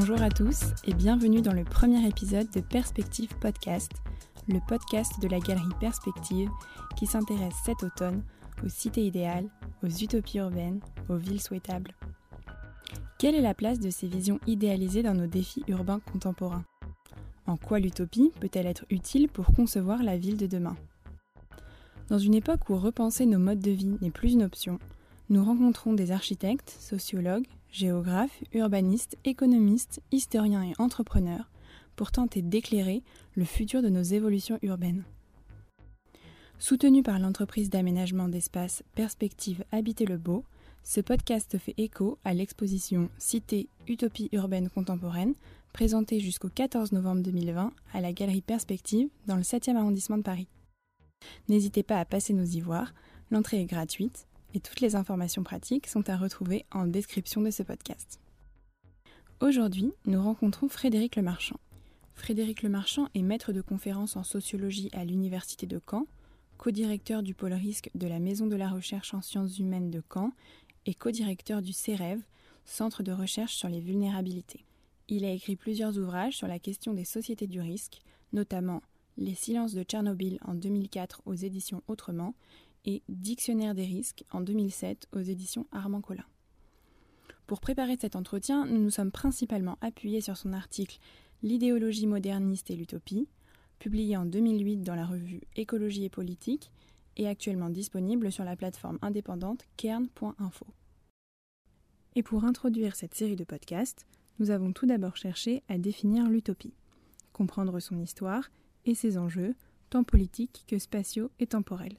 Bonjour à tous et bienvenue dans le premier épisode de Perspective Podcast, le podcast de la galerie Perspective qui s'intéresse cet automne aux cités idéales, aux utopies urbaines, aux villes souhaitables. Quelle est la place de ces visions idéalisées dans nos défis urbains contemporains? En quoi l'utopie peut-elle être utile pour concevoir la ville de demain? Dans une époque où repenser nos modes de vie n'est plus une option, nous rencontrons des architectes, sociologues, géographes, urbanistes, économistes, historiens et entrepreneurs pour tenter d'éclairer le futur de nos évolutions urbaines. Soutenu par l'entreprise d'aménagement d'espace Perspective Habiter le Beau, ce podcast fait écho à l'exposition Cité Utopie urbaine contemporaine, présentée jusqu'au 14 novembre 2020 à la Galerie Perspective dans le 7e arrondissement de Paris. N'hésitez pas à passer nous y l'entrée est gratuite et toutes les informations pratiques sont à retrouver en description de ce podcast. Aujourd'hui, nous rencontrons Frédéric Lemarchand. Frédéric Lemarchand est maître de conférences en sociologie à l'Université de Caen, co-directeur du pôle risque de la Maison de la recherche en sciences humaines de Caen et co-directeur du CEREV, Centre de recherche sur les vulnérabilités. Il a écrit plusieurs ouvrages sur la question des sociétés du risque, notamment Les silences de Tchernobyl en 2004 aux éditions Autrement et Dictionnaire des risques en 2007 aux éditions Armand Collin. Pour préparer cet entretien, nous nous sommes principalement appuyés sur son article L'idéologie moderniste et l'utopie, publié en 2008 dans la revue Écologie et politique et actuellement disponible sur la plateforme indépendante kern.info. Et pour introduire cette série de podcasts, nous avons tout d'abord cherché à définir l'utopie, comprendre son histoire et ses enjeux, tant politiques que spatiaux et temporels.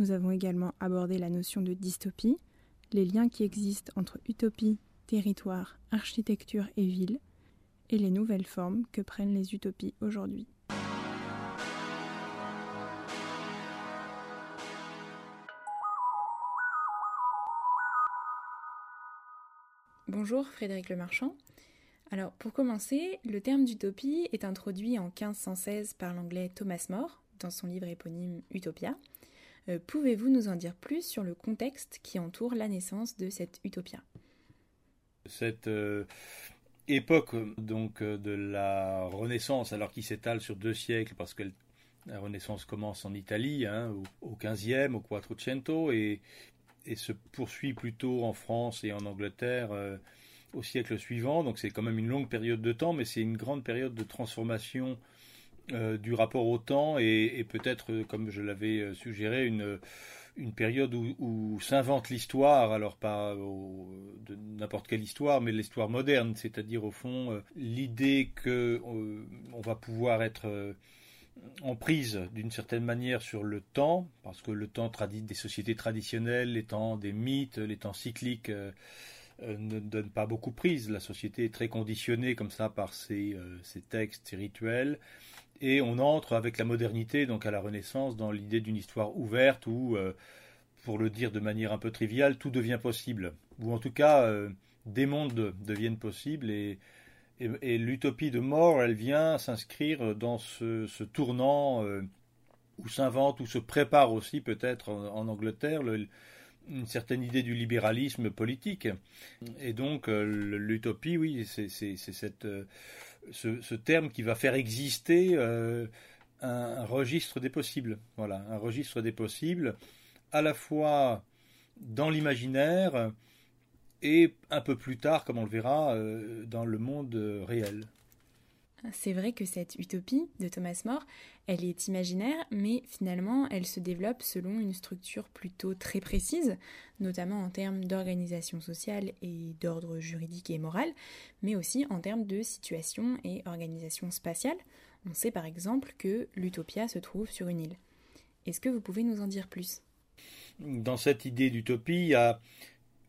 Nous avons également abordé la notion de dystopie, les liens qui existent entre utopie, territoire, architecture et ville, et les nouvelles formes que prennent les utopies aujourd'hui. Bonjour Frédéric Lemarchand. Alors pour commencer, le terme d'utopie est introduit en 1516 par l'anglais Thomas More dans son livre éponyme Utopia. Euh, pouvez-vous nous en dire plus sur le contexte qui entoure la naissance de cette utopia? Cette euh, époque donc euh, de la Renaissance, alors qui s'étale sur deux siècles, parce que la Renaissance commence en Italie, hein, au, XVe, au Quattrocento, et, et se poursuit plutôt en France et en Angleterre au siècle suivant. Donc c'est quand même une longue période de temps, mais c'est une grande période de transformation euh, du rapport au temps et, peut-être, euh, comme je l'avais euh, suggéré, une, une période où, s'invente l'histoire, alors pas de n'importe quelle histoire, mais l'histoire moderne, c'est-à-dire au fond l'idée que on va pouvoir être en prise d'une certaine manière sur le temps, parce que le temps des sociétés traditionnelles, les temps des mythes, les temps cycliques ne donnent pas beaucoup prise. La société est très conditionnée comme ça par ces, ces textes, ces rituels et on entre avec la modernité, donc à la Renaissance, dans l'idée d'une histoire ouverte où, euh, pour le dire de manière un peu triviale, tout devient possible, ou en tout cas euh, des mondes deviennent possibles et, l'utopie de mort, elle vient s'inscrire dans ce, tournant euh, où s'invente, où se prépare aussi peut-être en, Angleterre une certaine idée du libéralisme politique. Et donc l'utopie, oui, c'est cette ce, terme qui va faire exister euh, un, registre des possibles. Voilà, un registre des possibles, à la fois dans l'imaginaire et un peu plus tard, comme on le verra, euh, dans le monde réel. C'est vrai que cette utopie de Thomas More, elle est imaginaire, mais finalement, elle se développe selon une structure plutôt très précise, notamment en termes d'organisation sociale et d'ordre juridique et moral, mais aussi en termes de situation et organisation spatiale. On sait par exemple que l'utopia se trouve sur une île. Est-ce que vous pouvez nous en dire plus? Dans cette idée d'utopie, il y a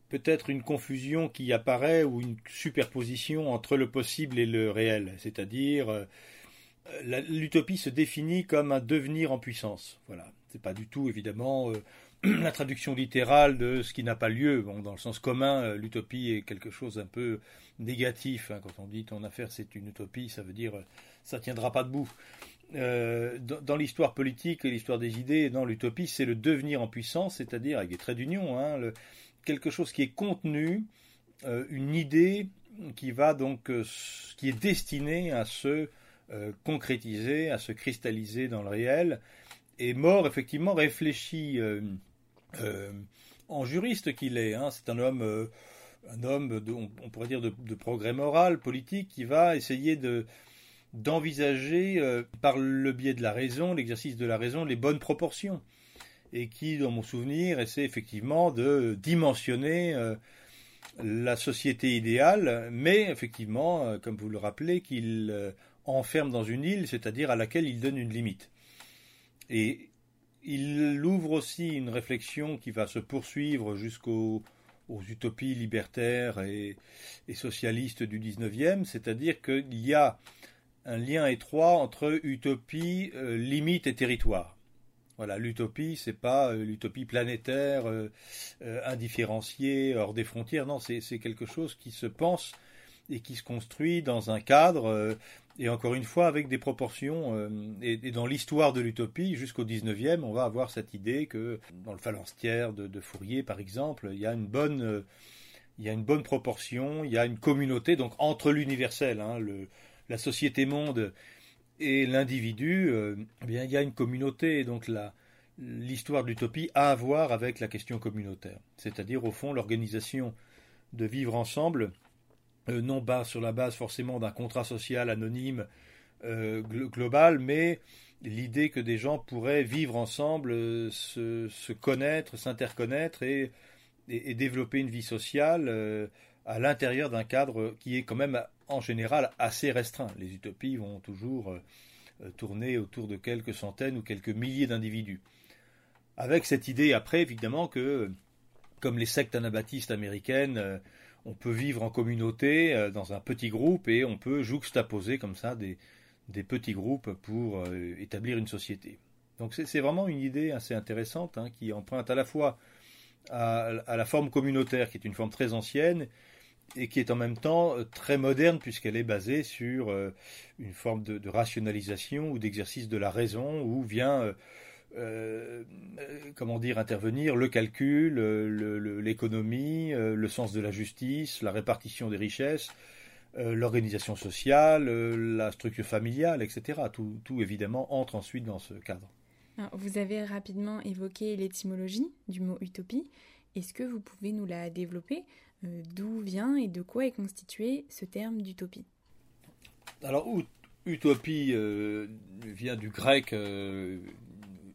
peut-être une confusion qui apparaît ou une superposition entre le possible et le réel. C'est-à-dire, euh, l'utopie se définit comme un devenir en puissance. Voilà. C'est pas du tout, évidemment, euh, la traduction littérale de ce qui n'a pas lieu. Bon, dans le sens commun, euh, l'utopie est quelque chose un peu négatif. Hein. Quand on dit ton affaire c'est une utopie, ça veut dire ça tiendra pas debout. dans, l'histoire politique et l'histoire des idées, dans l'utopie, c'est le devenir en puissance, c'est-à-dire avec des traits d'union, hein, quelque chose qui est contenu, euh, une idée qui va donc, qui est destiné à se concrétiser, à se cristalliser dans le réel. Et Mort, effectivement, réfléchit en juriste qu'il est. Hein. C'est un homme, un homme, on, pourrait dire, de, progrès moral, politique, qui va essayer de d'envisager euh, par le biais de la raison, l'exercice de la raison, les bonnes proportions. Et qui, dans mon souvenir, essaie effectivement de dimensionner euh, la société idéale, mais effectivement, euh, comme vous le rappelez, qu'il enferme dans une île, c'est-à-dire à laquelle il donne une limite. Et il ouvre aussi une réflexion qui va se poursuivre jusqu'aux utopies libertaires et, et, socialistes du XIXe, c'est-à-dire qu'il y a un lien étroit entre utopie, euh, limite et territoire. Voilà, l'utopie, c'est pas euh, l'utopie planétaire, euh, indifférenciée, hors des frontières. Non, c'est quelque chose qui se pense et qui se construit dans un cadre, et encore une fois avec des proportions. Et, dans l'histoire de l'utopie, jusqu'au 19e, on va avoir cette idée que dans le phalanstière de, Fourier, par exemple, il y a une bonne, il y a une bonne proportion, il y a une communauté, donc entre l'universel, hein, la société monde et l'individu, euh, eh bien, il y a une communauté. Donc l'histoire de l'utopie a à voir avec la question communautaire. C'est-à-dire, au fond, l'organisation de vivre ensemble, euh, non pas sur la base forcément d'un contrat social anonyme euh, global, mais l'idée que des gens pourraient vivre ensemble, se, connaître, s'interconnaître et, et, développer une vie sociale à l'intérieur d'un cadre qui est quand même en général assez restreint. Les utopies vont toujours euh, euh, tourner autour de quelques centaines ou quelques milliers d'individus. Avec cette idée après, évidemment, que, comme les sectes anabaptistes américaines, euh, on peut vivre en communauté, dans un petit groupe, et on peut juxtaposer comme ça des, petits groupes pour établir une société. Donc c'est vraiment une idée assez intéressante hein, qui emprunte à la fois à, la forme communautaire, qui est une forme très ancienne, et qui est en même temps euh, très moderne puisqu'elle est basée sur euh, une forme de, rationalisation ou d'exercice de la raison où vient euh, comment dire intervenir le calcul, l'économie, le, sens de la justice, la répartition des richesses, l'organisation sociale, la structure familiale, etc. Tout, évidemment entre ensuite dans ce cadre. vous avez rapidement évoqué l'étymologie du mot utopie. Est-ce que vous pouvez nous la développer? D'où vient et de quoi est constitué ce terme d'utopie Alors, utopie euh, vient du grec euh,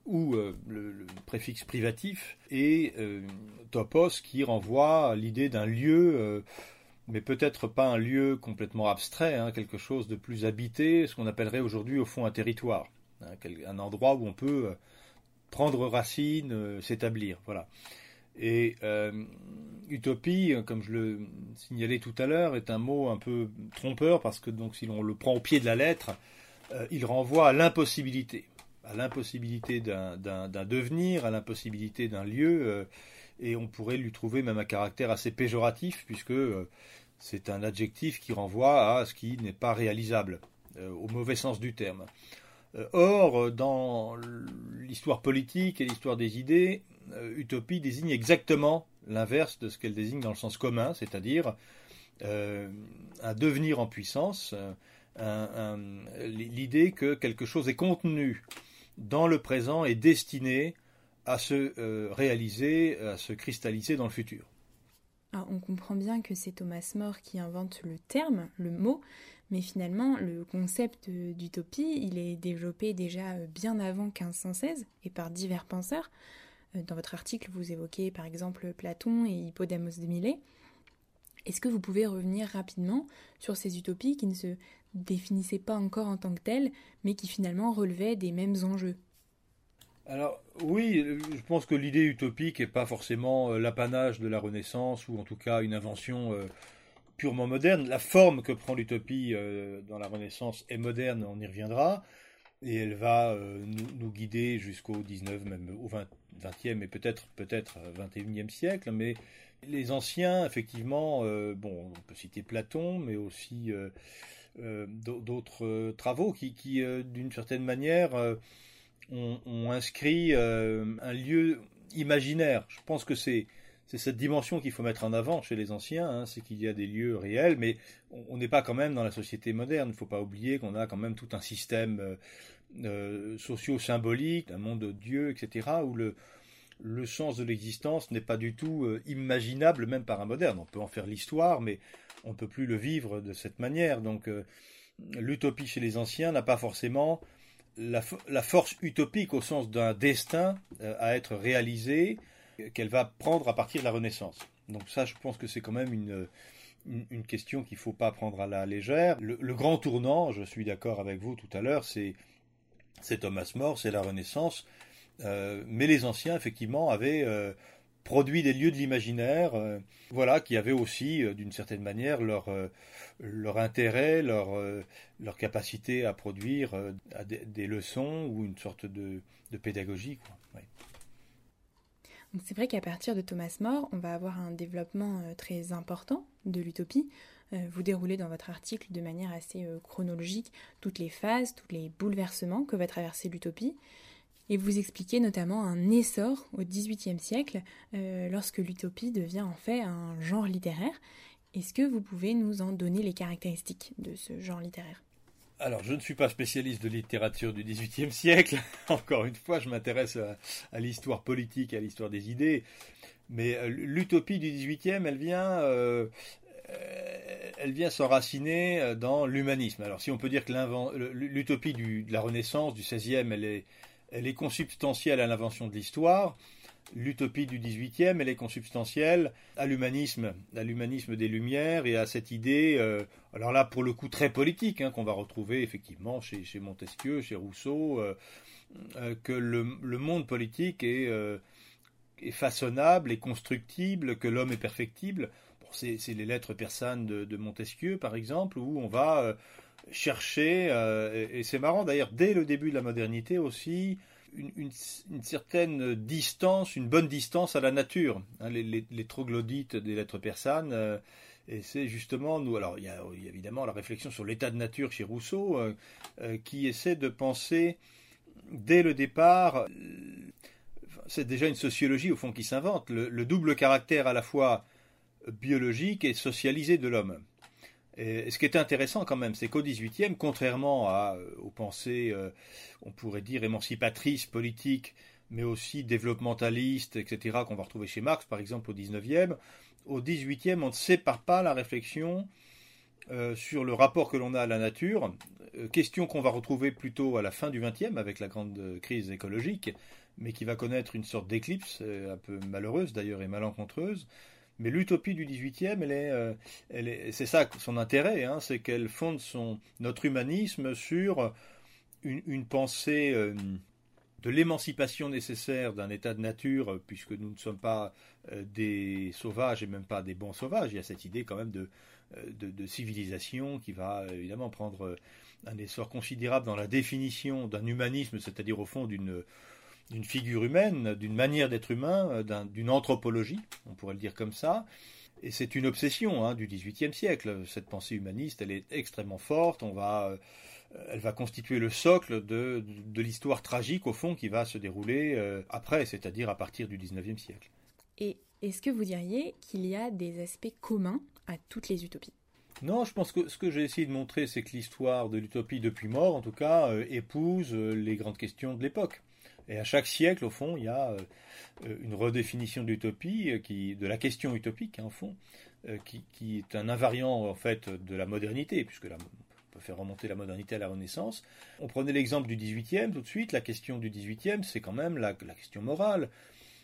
ou le, préfixe privatif et topos qui renvoie à l'idée d'un lieu, mais peut-être pas un lieu complètement abstrait, hein, quelque chose de plus habité, ce qu'on appellerait aujourd'hui au fond un territoire, hein, un endroit où on peut prendre racine, s'établir. Voilà. Et euh, utopie, comme je le signalais tout à l'heure, est un mot un peu trompeur parce que donc si l'on le prend au pied de la lettre, euh, il renvoie à l'impossibilité, à l'impossibilité d'un devenir, à l'impossibilité d'un lieu, euh, et on pourrait lui trouver même un caractère assez péjoratif puisque c'est un adjectif qui renvoie à ce qui n'est pas réalisable, au mauvais sens du terme. Or, dans l'histoire politique et l'histoire des idées, euh, utopie désigne exactement l'inverse de ce qu'elle désigne dans le sens commun, c'est-à-dire euh, un devenir en puissance, l'idée que quelque chose est contenu dans le présent et destiné à se euh, réaliser, à se cristalliser dans le futur. on comprend bien que c'est Thomas More qui invente le terme, le mot, mais finalement le concept d'utopie, il est développé déjà bien avant 1516 et par divers penseurs. Euh, dans votre article, vous évoquez par exemple Platon et Hippodamos de Milet. Est-ce que vous pouvez revenir rapidement sur ces utopies qui ne se définissaient pas encore en tant que telles, mais qui finalement relevaient des mêmes enjeux? Alors oui, je pense que l'idée utopique n'est pas forcément euh, l'apanage de la Renaissance ou en tout cas une invention euh, purement moderne. La forme que prend l'utopie dans la Renaissance est moderne, on y reviendra, et elle va nous, guider jusqu'au 19, même au 20, 20e et peut-être peut-être 21e siècle, mais les anciens, effectivement, euh, bon, on peut citer Platon, mais aussi euh, euh, d'autres travaux qui, d'une certaine manière, ont, inscrit un lieu imaginaire. Je pense que c'est c'est cette dimension qu'il faut mettre en avant chez les anciens, hein, c'est qu'il y a des lieux réels, mais on n'est pas quand même dans la société moderne. Il ne faut pas oublier qu'on a quand même tout un système euh, euh, socio-symbolique, un monde de Dieu, etc., où le, sens de l'existence n'est pas du tout euh, imaginable même par un moderne. On peut en faire l'histoire, mais on ne peut plus le vivre de cette manière. Donc l'utopie chez les anciens n'a pas forcément la, force utopique au sens d'un destin à être réalisé, qu'elle va prendre à partir de la Renaissance. Donc ça, je pense que c'est quand même une, une, question qu'il ne faut pas prendre à la légère. Le, grand tournant, je suis d'accord avec vous tout à l'heure, c'est, Thomas More, c'est la Renaissance. Euh, mais les anciens, effectivement, avaient euh, produit des lieux de l'imaginaire, euh, voilà, qui avaient aussi, d'une certaine manière, leur, leur intérêt, leur, leur capacité à produire des, leçons ou une sorte de, de pédagogie. C'est vrai qu'à partir de Thomas More, on va avoir un développement euh, très important de l'utopie. Euh, vous déroulez dans votre article de manière assez euh, chronologique toutes les phases, tous les bouleversements que va traverser l'utopie. Et vous expliquez notamment un essor au XVIIIe siècle, lorsque l'utopie devient en fait un genre littéraire. Est-ce que vous pouvez nous en donner les caractéristiques de ce genre littéraire? Alors, je ne suis pas spécialiste de littérature du XVIIIe siècle. Encore une fois, je m'intéresse à, l'histoire politique, à l'histoire des idées. Mais euh, l'utopie du XVIIIe, elle vient, euh, elle vient s'enraciner euh, dans l'humanisme. Alors, si on peut dire que l'utopie de la Renaissance, du XVIe, elle est, elle est consubstantielle à l'invention de l'histoire l'utopie du XVIIIe, elle est consubstantielle à l'humanisme, à l'humanisme des Lumières et à cette idée, euh, alors là pour le coup très politique, hein, qu'on va retrouver effectivement chez, Montesquieu, chez Rousseau, euh, euh, que le, monde politique est, est, façonnable, est constructible, que l'homme est perfectible. c'est, les lettres persanes de, Montesquieu par exemple, où on va chercher, et c'est marrant d'ailleurs, dès le début de la modernité aussi, une, certaine distance, une bonne distance à la nature. Hein, les, troglodytes des lettres persanes, euh, et c'est justement nous. Alors il y, a, évidemment la réflexion sur l'état de nature chez Rousseau, euh, euh, qui essaie de penser dès le départ. c'est déjà une sociologie au fond qui s'invente, le double caractère à la fois biologique et socialisé de l'homme. Et ce qui est intéressant quand même, c'est qu'au XVIIIe, contrairement à, euh, aux pensées, euh, on pourrait dire émancipatrices, politiques, mais aussi développementalistes, etc., qu'on va retrouver chez Marx, par exemple, au XIXe, au XVIIIe, on ne sépare pas la réflexion euh, sur le rapport que l'on a à la nature, question qu'on va retrouver plutôt à la fin du XXe, avec la grande crise écologique, mais qui va connaître une sorte d'éclipse, un peu malheureuse d'ailleurs et malencontreuse, mais l'utopie du XVIIIe, elle est, euh, elle est, c'est ça son intérêt, hein, c'est qu'elle fonde son, notre humanisme sur une, pensée euh, de l'émancipation nécessaire d'un état de nature, puisque nous ne sommes pas euh, des sauvages et même pas des bons sauvages. Il y a cette idée quand même de, de civilisation qui va évidemment prendre un essor considérable dans la définition d'un humanisme, c'est-à-dire au fond d'une d'une figure humaine, d'une manière d'être humain, euh, d'une anthropologie, on pourrait le dire comme ça. Et c'est une obsession hein, du XVIIIe siècle. Cette pensée humaniste, elle est extrêmement forte. On va, euh, elle va constituer le socle de, de, l'histoire tragique, au fond, qui va se dérouler euh, après, c'est-à-dire à partir du XIXe siècle. Et est-ce que vous diriez qu'il y a des aspects communs à toutes les utopies? Non, je pense que ce que j'ai essayé de montrer, c'est que l'histoire de l'utopie depuis mort, en tout cas, épouse les grandes questions de l'époque. Et à chaque siècle, au fond, il y a euh, une redéfinition de l'utopie, euh, de la question utopique, hein, fond, euh, qui, est un invariant en fait de la modernité, puisque on peut faire remonter la modernité à la Renaissance. On prenait l'exemple du XVIIIe tout de suite. La question du XVIIIe, c'est quand même la, question morale.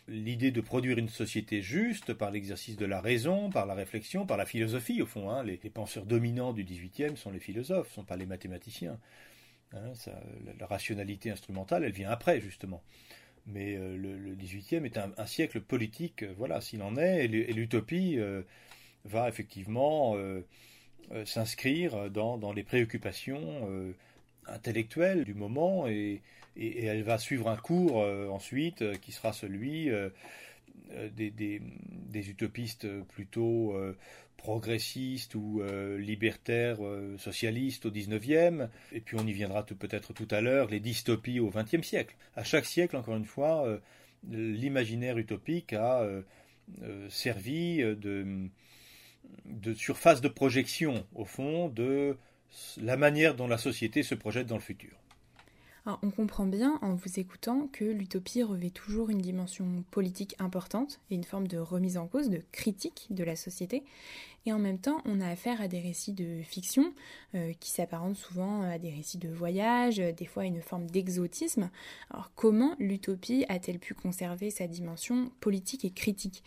L'idée de produire une société juste par l'exercice de la raison, par la réflexion, par la philosophie, au fond. Hein. Les, penseurs dominants du XVIIIe sont les philosophes, ne sont pas les mathématiciens. Hein, la, rationalité instrumentale, elle vient après, justement. Mais euh, le, XVIIIe est un, siècle politique, euh, voilà, s'il en est, et l'utopie euh, va effectivement s'inscrire dans, les préoccupations intellectuelles du moment, et, elle va suivre un cours ensuite qui sera celui des, des, utopistes plutôt progressistes ou euh, libertaires euh, socialistes au 19e, et puis on y viendra peut-être tout à l'heure, les dystopies au 20e siècle. À chaque siècle, encore une fois, euh, l'imaginaire utopique a servi de surface de projection, au fond, de la manière dont la société se projette dans le futur on comprend bien en vous écoutant que l'utopie revêt toujours une dimension politique importante et une forme de remise en cause, de critique de la société. Et en même temps, on a affaire à des récits de fiction euh, qui s'apparentent souvent à des récits de voyage, des fois à une forme d'exotisme. Alors comment l'utopie a-t-elle pu conserver sa dimension politique et critique?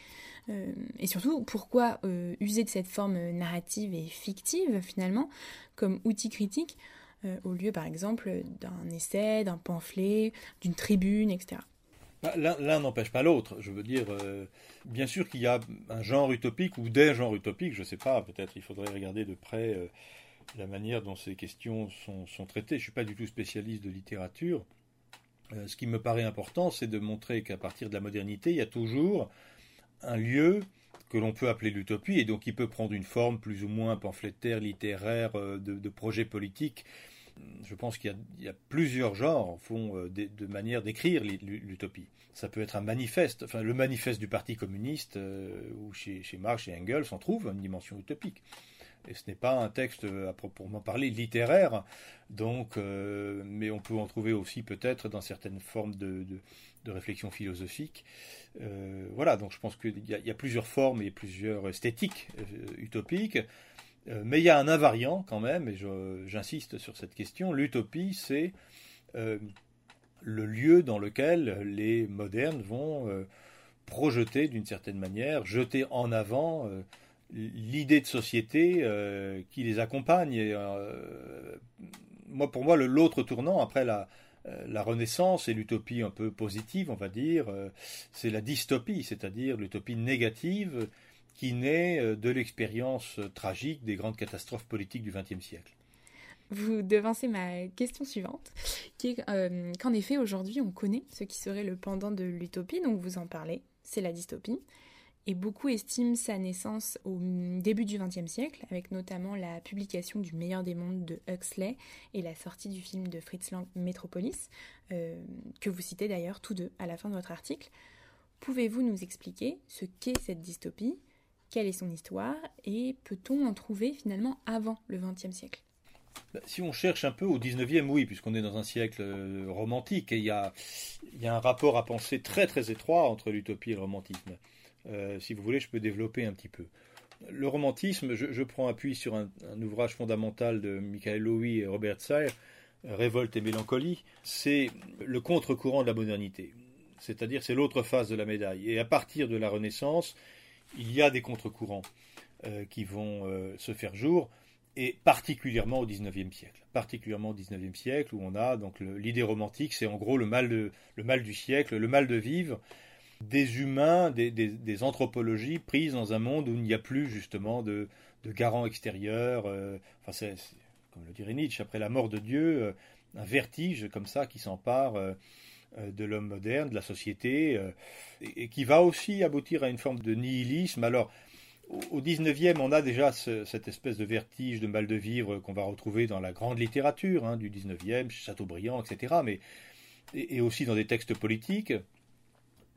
Euh, Et surtout, pourquoi euh, user de cette forme narrative et fictive finalement comme outil critique? Euh, au lieu par exemple d'un essai, d'un pamphlet, d'une tribune, etc. Bah, l'un n'empêche pas l'autre. Je veux dire, euh, bien sûr qu'il y a un genre utopique ou des genres utopiques, je ne sais pas, peut-être il faudrait regarder de près euh, la manière dont ces questions sont, sont traitées. Je ne suis pas du tout spécialiste de littérature. ce qui me paraît important, c'est de montrer qu'à partir de la modernité, il y a toujours un lieu que l'on peut appeler l'utopie, et donc qui peut prendre une forme plus ou moins pamphlétaire, littéraire, de, de projet politique, je pense qu'il y, a plusieurs genres, fond, euh, de, manière d'écrire l'utopie. Ça peut être un manifeste, enfin le manifeste du Parti communiste, euh, ou chez, Marx et Engels, on trouve une dimension utopique. Et ce n'est pas un texte à proprement parler littéraire, donc, euh, mais on peut en trouver aussi peut-être dans certaines formes de, réflexion philosophique. voilà, donc je pense qu'il y, a plusieurs formes et plusieurs esthétiques utopiques. Euh, mais il y a un invariant quand même, et j'insiste sur cette question. L'utopie, c'est euh, le lieu dans lequel les modernes vont euh, projeter d'une certaine manière, jeter en avant l'idée de société qui les accompagne. Et, moi, pour moi, l'autre tournant après la, la Renaissance et l'utopie un peu positive, on va dire, c'est la dystopie, c'est-à-dire l'utopie négative qui naît euh, de l'expérience euh, tragique des grandes catastrophes politiques du XXe siècle. Vous devancez ma question suivante, qui est euh, qu'en effet aujourd'hui on connaît ce qui serait le pendant de l'utopie, donc vous en parlez, c'est la dystopie, et beaucoup estiment sa naissance au début du XXe siècle, avec notamment la publication du Meilleur des mondes de Huxley et la sortie du film de Fritz Lang Metropolis, que vous citez d'ailleurs tous deux à la fin de votre article. Pouvez-vous nous expliquer ce qu'est cette dystopie? Quelle est son histoire et peut-on en trouver finalement avant le XXe siècle? Bah, si on cherche un peu au 19e, oui, puisqu'on est dans un siècle euh, romantique, et il y a, un rapport à penser très très étroit entre l'utopie et le romantisme. Euh, si vous voulez, je peux développer un petit peu. Le romantisme, je, prends appui sur un, ouvrage fondamental de Michael Louis et Robert Sayre, Révolte et mélancolie, c'est le contre-courant de la modernité. C'est-à-dire, c'est l'autre face de la médaille. Et à partir de la Renaissance, il y a des contre-courants euh, qui vont euh, se faire jour, et particulièrement au XIXe siècle. Particulièrement au XIXe siècle, où on a donc l'idée romantique, c'est en gros le mal, du siècle, le mal de vivre des humains, des, anthropologies prises dans un monde où il n'y a plus justement de, de garant extérieur. Euh, enfin, c'est, comme le dirait Nietzsche, après la mort de Dieu, un vertige comme ça qui s'empare de l'homme moderne, de la société, euh, et, qui va aussi aboutir à une forme de nihilisme. Alors, au XIXe, on a déjà cette espèce de vertige, de mal de vivre qu'on va retrouver dans la grande littérature hein, du XIXe, Chateaubriand, etc., mais, et, aussi dans des textes politiques.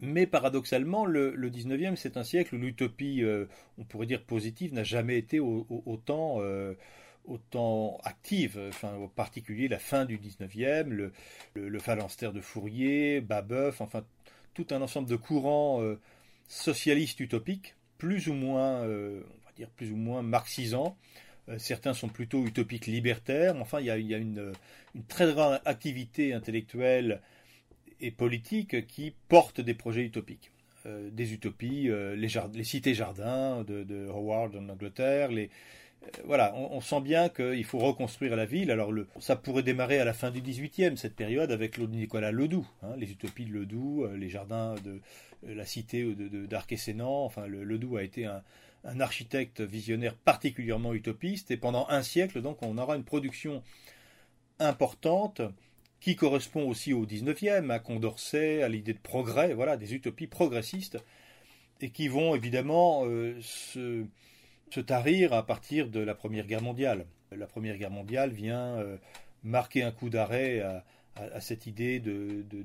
Mais paradoxalement, le, XIXe, c'est un siècle où l'utopie, euh, on pourrait dire positive, n'a jamais été autant autant active, enfin, en particulier la fin du 19e, le, le, phalanstère de Fourier, Babeuf, enfin tout un ensemble de courants euh, socialistes utopiques, plus ou moins, euh, on va dire plus ou moins marxisants. Euh, certains sont plutôt utopiques libertaires, enfin il y a, une, très grande activité intellectuelle et politique qui porte des projets utopiques. des utopies, les, cités-jardins de, Howard en Angleterre, les, voilà, on, sent bien qu'il faut reconstruire la ville. Alors, ça pourrait démarrer à la fin du XVIIIe, cette période, avec Nicolas Ledoux, hein, les utopies de Ledoux, euh, les jardins de euh, la cité d'Arc-et-Sénan. Enfin, le, Ledoux a été un, architecte visionnaire particulièrement utopiste. Et pendant un siècle, donc, on aura une production importante qui correspond aussi au XIXe, à Condorcet, à l'idée de progrès, voilà, des utopies progressistes, et qui vont évidemment se se tarir à partir de la Première Guerre mondiale. La Première Guerre mondiale vient euh, marquer un coup d'arrêt à, cette idée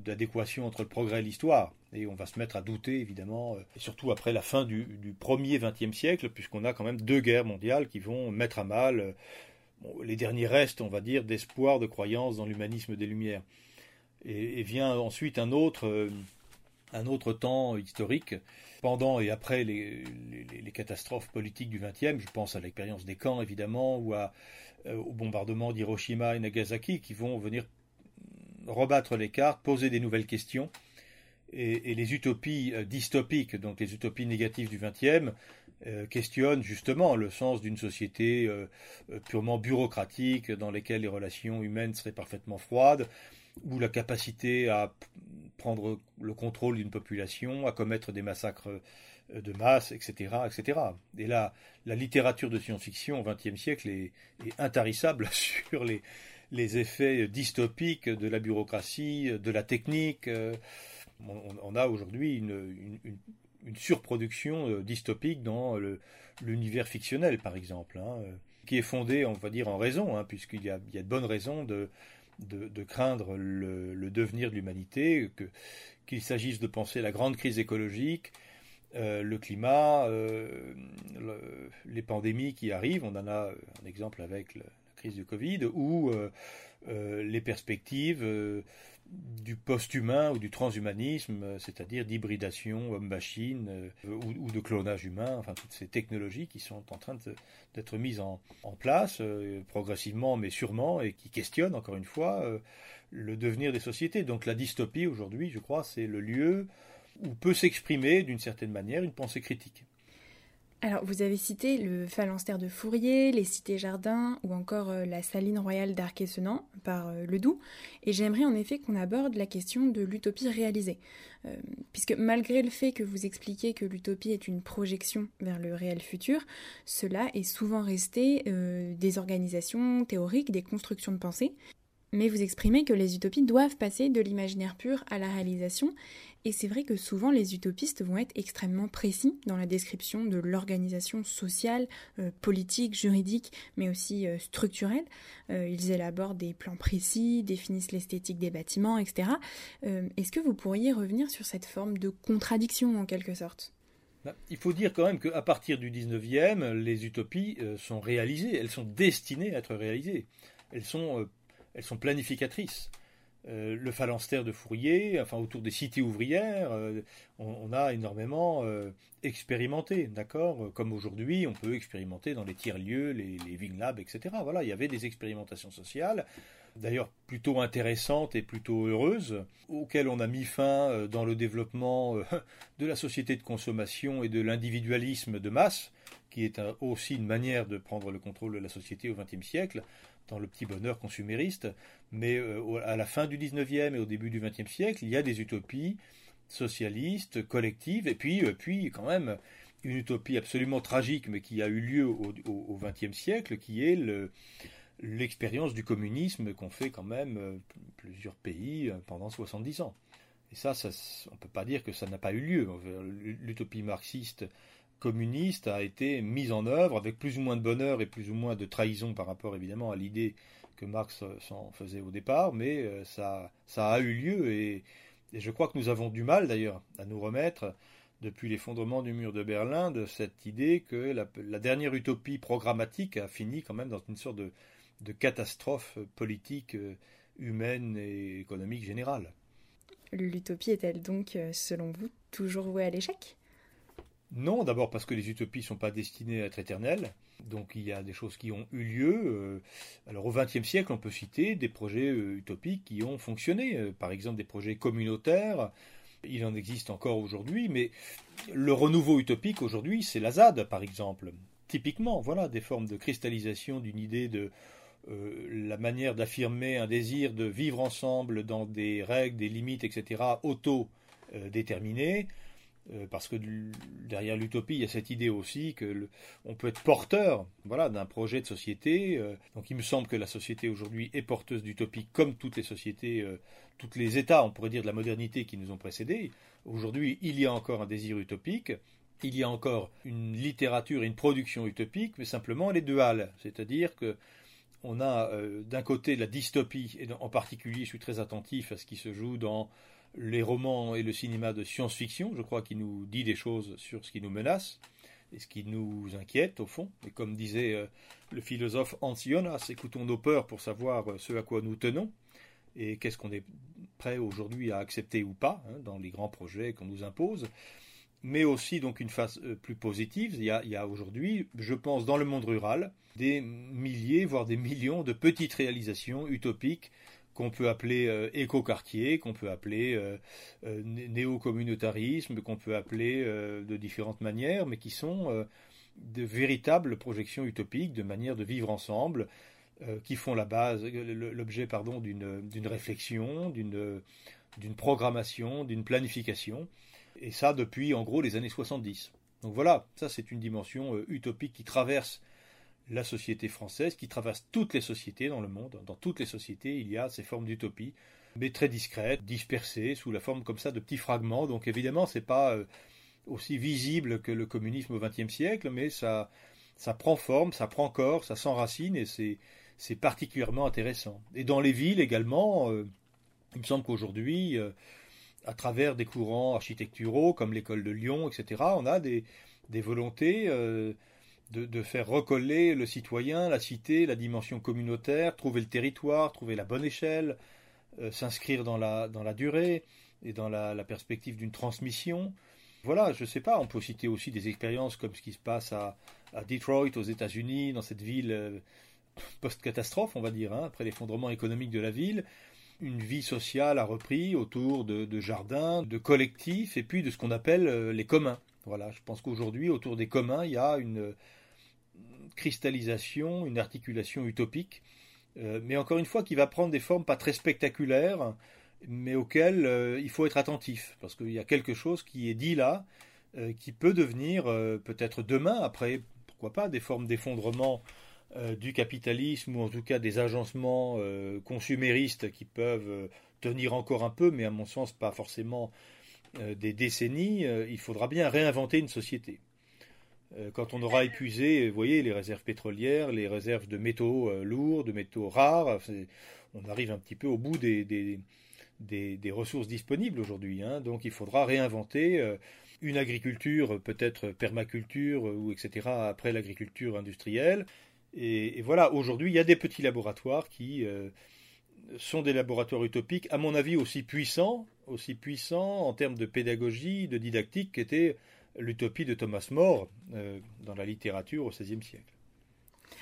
d'adéquation entre le progrès et l'histoire. Et on va se mettre à douter, évidemment, et surtout après la fin du, du premier XXe siècle, puisqu'on a quand même deux guerres mondiales qui vont mettre à mal les derniers restes, on va dire, d'espoir, de croyance dans l'humanisme des Lumières. Et, vient ensuite un autre, un autre temps historique, pendant et après les, catastrophes politiques du XXe, je pense à l'expérience des camps évidemment, ou euh, au bombardement d'Hiroshima et Nagasaki, qui vont venir rebattre les cartes, poser des nouvelles questions. Et, les utopies euh, dystopiques, donc les utopies négatives du XXe, euh, questionnent justement le sens d'une société purement bureaucratique, dans laquelle les relations humaines seraient parfaitement froides, ou la capacité à prendre le contrôle d'une population, à commettre des massacres euh, de masse, etc. etc. Et là, la littérature de science-fiction au XXe siècle est, intarissable sur les, effets dystopiques de la bureaucratie, de la technique. Euh, on, a aujourd'hui une, surproduction euh, dystopique dans l'univers fictionnel, par exemple, hein, qui est fondée, on va dire, en raison, hein, puisqu'il y a, de bonnes raisons de, de, craindre le, devenir de l'humanité, qu'il s'agisse de penser la grande crise écologique, euh, le climat, euh, les pandémies qui arrivent, on en a un exemple avec la crise du Covid, ou euh, les perspectives du post-humain ou du transhumanisme, euh, c'est-à-dire d'hybridation homme-machine euh, ou, de clonage humain, enfin toutes ces technologies qui sont en train d'être mises en, place euh, progressivement mais sûrement et qui questionnent encore une fois le devenir des sociétés. Donc la dystopie aujourd'hui, je crois, c'est le lieu où peut s'exprimer d'une certaine manière une pensée critique. Alors, vous avez cité le phalanstère de Fourier, les cités-jardins ou encore euh, la saline royale d'Arc-et-Senans par euh, Ledoux, et j'aimerais en effet qu'on aborde la question de l'utopie réalisée. Euh, puisque malgré le fait que vous expliquiez que l'utopie est une projection vers le réel futur, cela est souvent resté des organisations théoriques, des constructions de pensée, mais vous exprimez que les utopies doivent passer de l'imaginaire pur à la réalisation, et c'est vrai que souvent les utopistes vont être extrêmement précis dans la description de l'organisation sociale, euh, politique, juridique, mais aussi euh, structurelle. Euh, ils élaborent des plans précis, définissent l'esthétique des bâtiments, etc. Est-ce que vous pourriez revenir sur cette forme de contradiction en quelque sorte? Bah, il faut dire quand même qu'à partir du 19e, les utopies sont réalisées, elles sont destinées à être réalisées. Elles sont elles sont planificatrices. Euh, le phalanstère de Fourier, enfin autour des cités ouvrières, euh, on, a énormément euh, expérimenté, d'accord? Comme aujourd'hui, on peut expérimenter dans les tiers-lieux, les, les Labs, etc. Voilà, il y avait des expérimentations sociales, d'ailleurs plutôt intéressantes et plutôt heureuses, auxquelles on a mis fin dans le développement de la société de consommation et de l'individualisme de masse, qui est aussi une manière de prendre le contrôle de la société au XXe siècle dans le petit bonheur consumériste, mais euh, à la fin du XIXe et au début du XXe siècle, il y a des utopies socialistes, collectives, et puis, euh, puis quand même une utopie absolument tragique, mais qui a eu lieu au XXe siècle, qui est l'expérience du communisme qu'ont fait quand même euh, plusieurs pays pendant 70 ans. Et ça, ça on ne peut pas dire que ça n'a pas eu lieu. L'utopie marxiste communiste a été mise en œuvre avec plus ou moins de bonheur et plus ou moins de trahison par rapport évidemment à l'idée que Marx s'en faisait au départ, mais euh, ça, ça a eu lieu et, je crois que nous avons du mal d'ailleurs à nous remettre depuis l'effondrement du mur de Berlin de cette idée que la, dernière utopie programmatique a fini quand même dans une sorte de, catastrophe politique, euh, humaine et économique générale. L'utopie est-elle donc, euh, selon vous, toujours vouée à l'échec? Non, d'abord parce que les utopies ne sont pas destinées à être éternelles. Donc il y a des choses qui ont eu lieu. Euh, alors au XXe siècle, on peut citer des projets euh, utopiques qui ont fonctionné. Euh, par exemple des projets communautaires. Il en existe encore aujourd'hui, mais le renouveau utopique aujourd'hui, c'est la ZAD, par exemple. Typiquement, voilà, des formes de cristallisation d'une idée de la manière d'affirmer un désir de vivre ensemble dans des règles, des limites, etc., auto-déterminées. Euh, parce que derrière l'utopie, il y a cette idée aussi que on peut être porteur, voilà, d'un projet de société. Euh. donc, il me semble que la société aujourd'hui est porteuse d'utopie, comme toutes les sociétés, euh, tous les États, on pourrait dire, de la modernité qui nous ont précédés. Aujourd'hui, il y a encore un désir utopique. Il y a encore une littérature et une production utopique, mais simplement elle est duale, c'est-à-dire que on a d'un côté la dystopie, et en particulier, je suis très attentif à ce qui se joue dans les romans et le cinéma de science-fiction, je crois, qui nous dit des choses sur ce qui nous menace et ce qui nous inquiète au fond. Et comme disait euh, le philosophe Hans Jonas, écoutons nos peurs pour savoir euh, ce à quoi nous tenons et qu'est-ce qu'on est prêt aujourd'hui à accepter ou pas hein, dans les grands projets qu'on nous impose. Mais aussi donc une phase euh, plus positive. Il y a aujourd'hui, je pense, dans le monde rural, des milliers, voire des millions de petites réalisations utopiques qu'on peut appeler euh, éco-quartier, qu'on peut appeler euh, euh, néo-communautarisme, qu'on peut appeler de différentes manières, mais qui sont de véritables projections utopiques, de manière de vivre ensemble, qui font la base, l'objet pardon d'une réflexion, d'une programmation, d'une planification, et ça depuis en gros les années 70. Donc voilà, ça c'est une dimension utopique qui traverse la société française qui traverse toutes les sociétés dans le monde. Dans toutes les sociétés, il y a ces formes d'utopie, mais très discrètes, dispersées, sous la forme comme ça de petits fragments. Donc évidemment, ce n'est pas euh, aussi visible que le communisme au XXe siècle, mais ça, ça prend forme, ça prend corps, ça s'enracine et c'est, c'est particulièrement intéressant. Et dans les villes également, euh, il me semble qu'aujourd'hui, euh, à travers des courants architecturaux comme l'école de Lyon, etc., on a des, des volontés de, faire recoller le citoyen, la cité, la dimension communautaire, trouver le territoire, trouver la bonne échelle, euh, s'inscrire dans la, dans la durée et dans la, perspective d'une transmission. Voilà, je ne sais pas, on peut citer aussi des expériences comme ce qui se passe à, Detroit, aux États-Unis, dans cette ville euh, post-catastrophe, on va dire, hein, après l'effondrement économique de la ville. Une vie sociale a repris autour de, jardins, de collectifs et puis de ce qu'on appelle euh, les communs. Voilà, je pense qu'aujourd'hui, autour des communs, il y a une, cristallisation, une articulation utopique, euh, mais encore une fois qui va prendre des formes pas très spectaculaires, mais auxquelles euh, il faut être attentif, parce qu'il y a quelque chose qui est dit là, euh, qui peut devenir peut-être demain, après, pourquoi pas, des formes d'effondrement du capitalisme, ou en tout cas des agencements consuméristes qui peuvent tenir encore un peu, mais à mon sens pas forcément des décennies, il faudra bien réinventer une société. Euh, quand on aura épuisé, voyez, les réserves pétrolières, les réserves de métaux euh, lourds, de métaux rares, on arrive un petit peu au bout des, des, ressources disponibles aujourd'hui. Hein. donc il faudra réinventer euh, une agriculture, peut-être permaculture, ou etc., après l'agriculture industrielle. Et, voilà, aujourd'hui, il y a des petits laboratoires qui sont des laboratoires utopiques, à mon avis aussi puissants, aussi puissants en termes de pédagogie, de didactique, qu'étaient l'utopie de Thomas More euh, dans la littérature au XVIe siècle.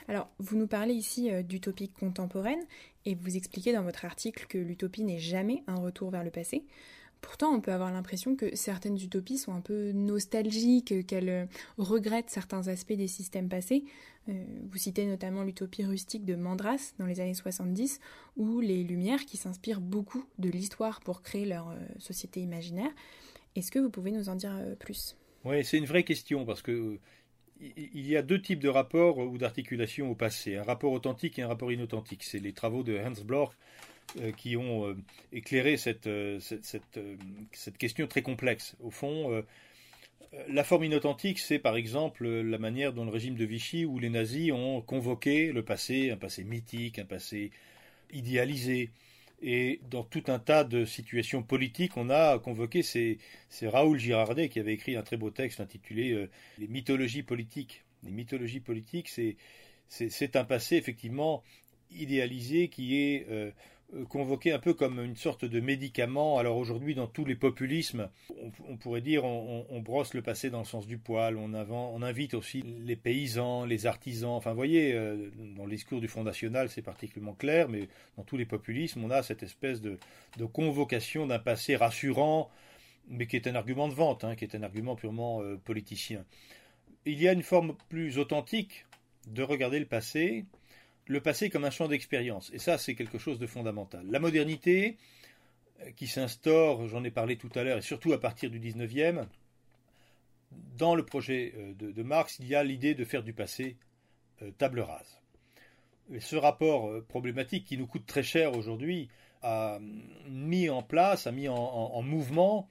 Alors, vous nous parlez ici euh, d'utopie contemporaine et vous expliquez dans votre article que l'utopie n'est jamais un retour vers le passé. Pourtant, on peut avoir l'impression que certaines utopies sont un peu nostalgiques, qu'elles euh, regrettent certains aspects des systèmes passés. vous citez notamment l'utopie rustique de Mandras dans les années 70, ou les Lumières qui s'inspirent beaucoup de l'histoire pour créer leur société imaginaire. Est-ce que vous pouvez nous en dire plus? Oui, c'est une vraie question parce que euh, il y a deux types de rapports ou d'articulation au passé, un rapport authentique et un rapport inauthentique. C'est les travaux de Hans Bloch euh, qui ont euh, éclairé cette, cette, question très complexe. Au fond, la forme inauthentique, c'est par exemple la manière dont le régime de Vichy ou les nazis ont convoqué le passé, un passé mythique, un passé idéalisé, et dans tout un tas de situations politiques, on a convoqué, c'est Raoul Girardet qui avait écrit un très beau texte intitulé euh, Les mythologies politiques. Les mythologies politiques, c'est un passé effectivement idéalisé qui est euh, convoqué un peu comme une sorte de médicament. Alors aujourd'hui, dans tous les populismes, on, pourrait dire on, brosse le passé dans le sens du poil, on, on, invite aussi les paysans, les artisans. Enfin, vous voyez, euh, dans le discours du Front National, c'est particulièrement clair, mais dans tous les populismes, on a cette espèce de, convocation d'un passé rassurant, mais qui est un argument de vente, hein, qui est un argument purement euh, politicien. Il y a une forme plus authentique de regarder le passé, le passé comme un champ d'expérience. Et ça, c'est quelque chose de fondamental. La modernité, euh, qui s'instaure, j'en ai parlé tout à l'heure, et surtout à partir du 19e, dans le projet euh, de, Marx, il y a l'idée de faire du passé euh, table rase. Ce rapport problématique qui nous coûte très cher aujourd'hui a mis en place, a mis en, mouvement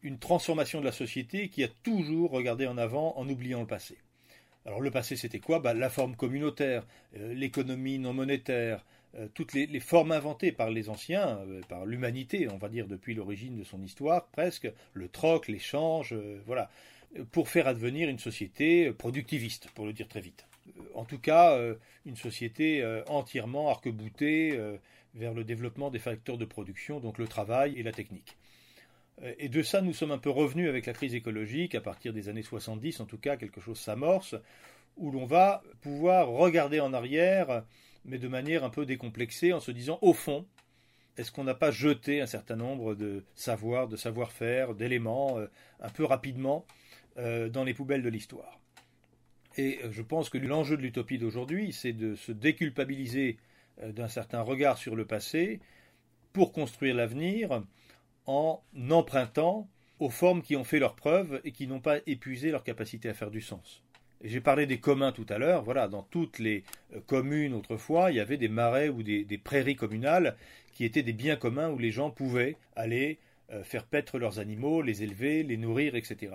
une transformation de la société qui a toujours regardé en avant en oubliant le passé. Alors le passé, c'était quoi? Bah, La forme communautaire, euh, l'économie non monétaire, toutes les, formes inventées par les anciens, par l'humanité, on va dire depuis l'origine de son histoire presque, le troc, l'échange, voilà, pour faire advenir une société productiviste, pour le dire très vite. En tout cas, une société entièrement arc-boutée vers le développement des facteurs de production, donc le travail et la technique. Euh, et de ça, nous sommes un peu revenus avec la crise écologique, à partir des années 70, en tout cas, quelque chose s'amorce, où l'on va pouvoir regarder en arrière, mais de manière un peu décomplexée, en se disant, au fond, est-ce qu'on n'a pas jeté un certain nombre de savoirs, de savoir-faire, d'éléments, euh, un peu rapidement, euh, dans les poubelles de l'histoire? Et je pense que l'enjeu de l'utopie d'aujourd'hui, c'est de se déculpabiliser d'un certain regard sur le passé pour construire l'avenir en empruntant aux formes qui ont fait leurs preuves et qui n'ont pas épuisé leur capacité à faire du sens. J'ai parlé des communs tout à l'heure. Voilà, dans toutes les euh, communes autrefois, il y avait des marais ou des, prairies communales qui étaient des biens communs où les gens pouvaient aller euh, faire paître leurs animaux, les élever, les nourrir, etc.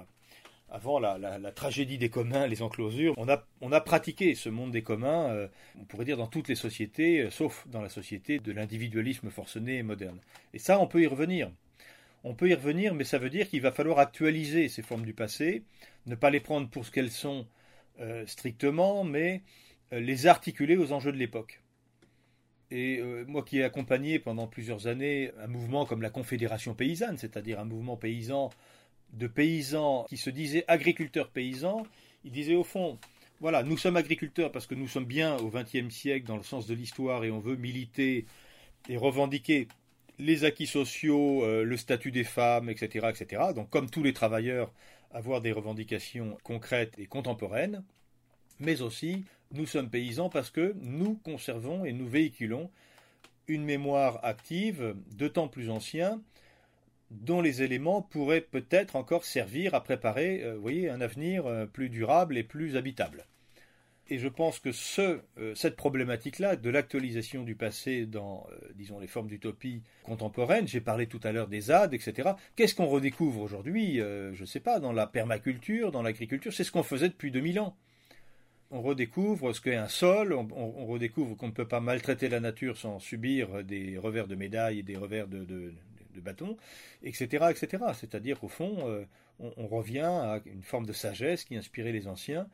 Avant la, tragédie des communs, les enclosures, on a, pratiqué ce monde des communs, euh, on pourrait dire dans toutes les sociétés, sauf dans la société de l'individualisme forcené et moderne. Et ça, on peut y revenir. On peut y revenir, mais ça veut dire qu'il va falloir actualiser ces formes du passé, ne pas les prendre pour ce qu'elles sont euh, strictement, mais euh, les articuler aux enjeux de l'époque. Et euh, moi qui ai accompagné pendant plusieurs années un mouvement comme la Confédération paysanne, c'est-à-dire un mouvement paysan de paysans qui se disaient agriculteurs paysans, ils disaient au fond, voilà, nous sommes agriculteurs parce que nous sommes bien au XXe siècle dans le sens de l'histoire et on veut militer et revendiquer les acquis sociaux, euh, le statut des femmes, etc., etc. Donc, comme tous les travailleurs, avoir des revendications concrètes et contemporaines, mais aussi nous sommes paysans parce que nous conservons et nous véhiculons une mémoire active de temps plus ancien dont les éléments pourraient peut-être encore servir à préparer euh, un avenir euh, plus durable et plus habitable. Et je pense que euh, cette problématique-là de l'actualisation du passé dans, euh, disons, les formes d'utopie contemporaine, j'ai parlé tout à l'heure des ZAD, etc. Qu'est-ce qu'on redécouvre aujourd'hui euh, Je ne sais pas, dans la permaculture, dans l'agriculture, c'est ce qu'on faisait depuis 2000 ans. On redécouvre ce qu'est un sol, on, redécouvre qu'on ne peut pas maltraiter la nature sans subir des revers de médailles et des revers de, de, de bâtons, etc.. C'est-à-dire qu'au fond, on, on revient à une forme de sagesse qui inspirait les anciens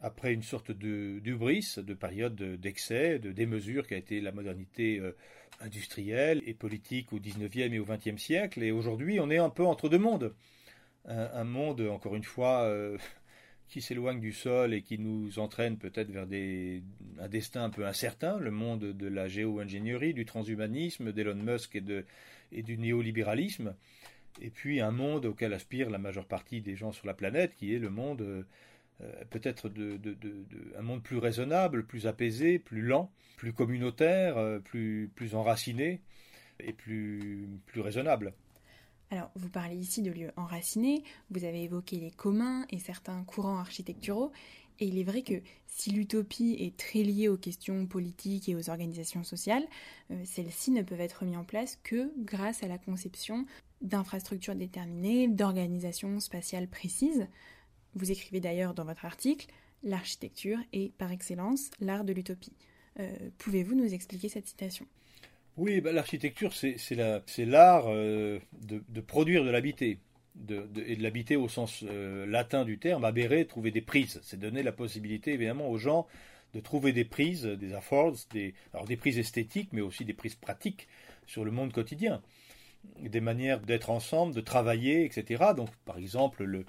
après une sorte de d'ubris, de période d'excès, de démesure qui a été la modernité euh, industrielle et politique au XIXe et au XXe siècle. Et aujourd'hui, on est un peu entre deux mondes. Un, monde, encore une fois, euh, qui s'éloigne du sol et qui nous entraîne peut-être vers des, un destin un peu incertain, le monde de la géo-ingénierie, du transhumanisme, d'Elon Musk et, de, et du néolibéralisme. Et puis un monde auquel aspire la majeure partie des gens sur la planète, qui est le monde euh, peut-être de, un monde plus raisonnable, plus apaisé, plus lent, plus communautaire, euh, plus, enraciné et plus, plus raisonnable. Alors, vous parlez ici de lieux enracinés, vous avez évoqué les communs et certains courants architecturaux, et il est vrai que si l'utopie est très liée aux questions politiques et aux organisations sociales, euh, celles-ci ne peuvent être mises en place que grâce à la conception d'infrastructures déterminées, d'organisations spatiales précises. Vous écrivez d'ailleurs dans votre article L'architecture est par excellence l'art de l'utopie. Euh, pouvez-vous nous expliquer cette citation? Oui, bah, l'architecture, c'est l'art euh, de, produire de l'habité. et de l'habiter au sens euh, latin du terme, abérer, trouver des prises. C'est donner la possibilité, évidemment, aux gens de trouver des prises, des affords, alors des prises esthétiques, mais aussi des prises pratiques sur le monde quotidien. Des manières d'être ensemble, de travailler, etc. Donc, par exemple, le,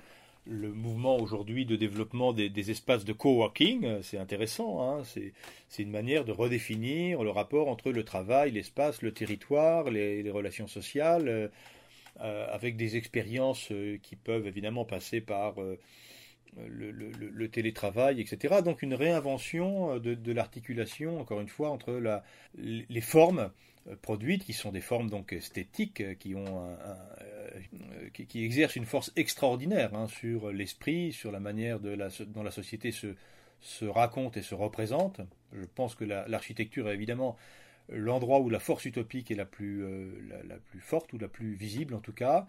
le mouvement aujourd'hui de développement des, espaces de coworking, euh, c'est intéressant. Hein. c'est une manière de redéfinir le rapport entre le travail, l'espace, le territoire, les, relations sociales, euh, euh, avec des expériences qui peuvent évidemment passer par le, télétravail, etc. Donc une réinvention de, l'articulation, encore une fois, entre les formes produites, qui sont des formes donc esthétiques, qui ont un, euh, qui, exerce une force extraordinaire hein, sur l'esprit, sur la manière de dont la société se, se raconte et se représente. Je pense que l'architecture est évidemment l'endroit où la force utopique est la plus, euh, la, plus forte ou la plus visible en tout cas.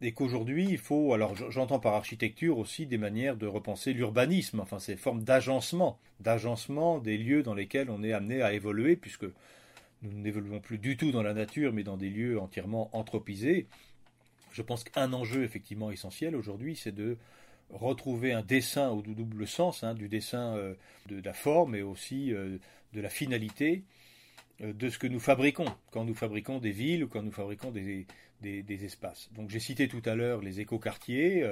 et qu'aujourd'hui il faut, alors j'entends par architecture aussi des manières de repenser l'urbanisme, enfin ces formes d'agencement, d'agencement des lieux dans lesquels on est amené à évoluer, puisque nous n'évoluons plus du tout dans la nature, mais dans des lieux entièrement anthropisés. Je pense qu'un enjeu effectivement essentiel aujourd'hui, c'est de retrouver un dessin au double sens, hein, du dessin euh, de, la forme et aussi euh, de la finalité euh, de ce que nous fabriquons quand nous fabriquons des villes ou quand nous fabriquons des, des, espaces. Donc j'ai cité tout à l'heure les éco-quartiers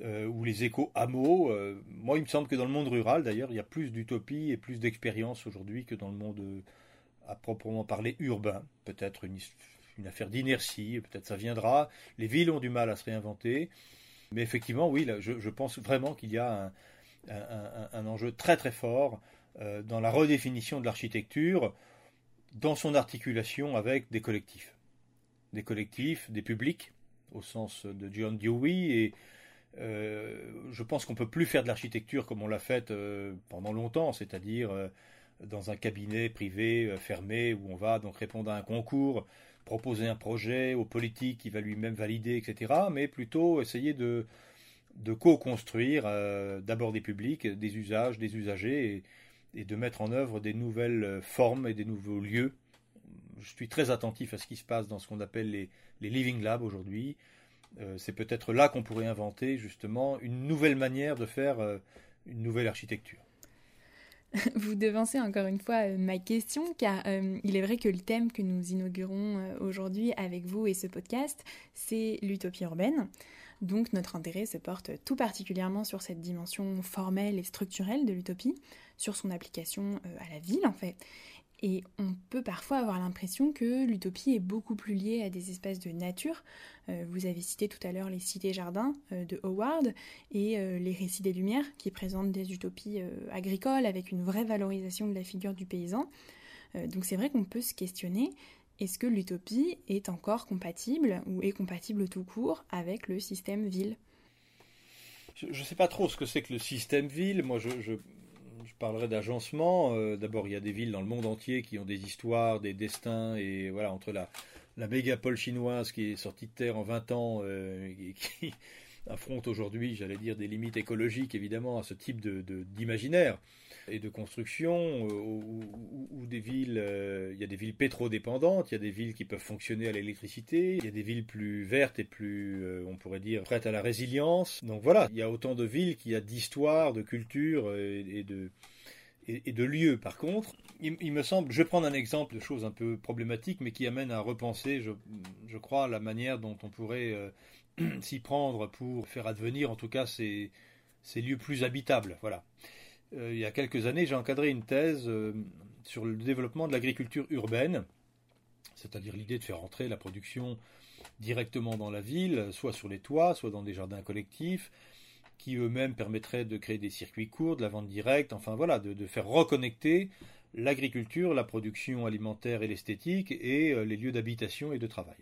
ou les éco-hameaux. Moi, il me semble que dans le monde rural, d'ailleurs, il y a plus d'utopie et plus d'expérience aujourd'hui que dans le monde à proprement parler urbain. Peut-être une, affaire d'inertie, peut-être ça viendra. Les villes ont du mal à se réinventer. Mais effectivement, oui, je, pense vraiment qu'il y a un, enjeu très très fort dans la redéfinition de l'architecture, dans son articulation avec des collectifs des collectifs, des publics, au sens de John Dewey. Et euh, je pense qu'on ne peut plus faire de l'architecture comme on l'a fait euh, pendant longtemps, c'est-à-dire euh, dans un cabinet privé fermé où on va donc répondre à un concours, proposer un projet aux politiques qui va lui-même valider, etc. Mais plutôt essayer de, co-construire d'abord des publics, des usages, des usagers et, de mettre en œuvre des nouvelles formes et des nouveaux lieux je suis très attentif à ce qui se passe dans ce qu'on appelle les, living labs aujourd'hui. Euh, c'est peut-être là qu'on pourrait inventer justement une nouvelle manière de faire euh, une nouvelle architecture. Vous devancez encore une fois euh, ma question, car il est vrai que le thème que nous inaugurons aujourd'hui avec vous et ce podcast, c'est l'utopie urbaine. Donc notre intérêt se porte tout particulièrement sur cette dimension formelle et structurelle de l'utopie, sur son application à la ville en fait. Et on peut parfois avoir l'impression que l'utopie est beaucoup plus liée à des espèces de nature. Euh, vous avez cité tout à l'heure les cités-jardins euh, de Howard et euh, les récits des Lumières qui présentent des utopies agricoles avec une vraie valorisation de la figure du paysan. donc c'est vrai qu'on peut se questionner, est-ce que l'utopie est encore compatible ou est compatible tout court avec le système ville? Je ne sais pas trop ce que c'est que le système ville. Moi, je, parlerai d'agencement. Euh, d'abord, il y a des villes dans le monde entier qui ont des histoires, des destins, et voilà, entre la, la mégapole chinoise qui est sortie de terre en 20 ans euh, et qui affronte aujourd'hui, j'allais dire, des limites écologiques, évidemment, à ce type de, d'imaginaire et de construction, euh, ou, des villes, il y a des villes pétrodépendantes, il y a des villes qui peuvent fonctionner à l'électricité, il y a des villes plus vertes et plus, on pourrait dire, prêtes à la résilience. Donc voilà, il y a autant de villes qu'il y a d'histoire, de culture et de et, de lieux. Par contre, il, me semble, je vais prendre un exemple de choses un peu problématiques, mais qui amène à repenser, je, je crois, la manière dont on pourrait euh, s'y prendre pour faire advenir, en tout cas, ces, ces lieux plus habitables. Voilà. Euh, il y a quelques années, j'ai encadré une thèse euh, sur le développement de l'agriculture urbaine, c'est-à-dire l'idée de faire entrer la production directement dans la ville, soit sur les toits, soit dans des jardins collectifs, qui eux-mêmes permettraient de créer des circuits courts, de la vente directe, enfin voilà, de, faire reconnecter l'agriculture, la production alimentaire et l'esthétique et euh, les lieux d'habitation et de travail.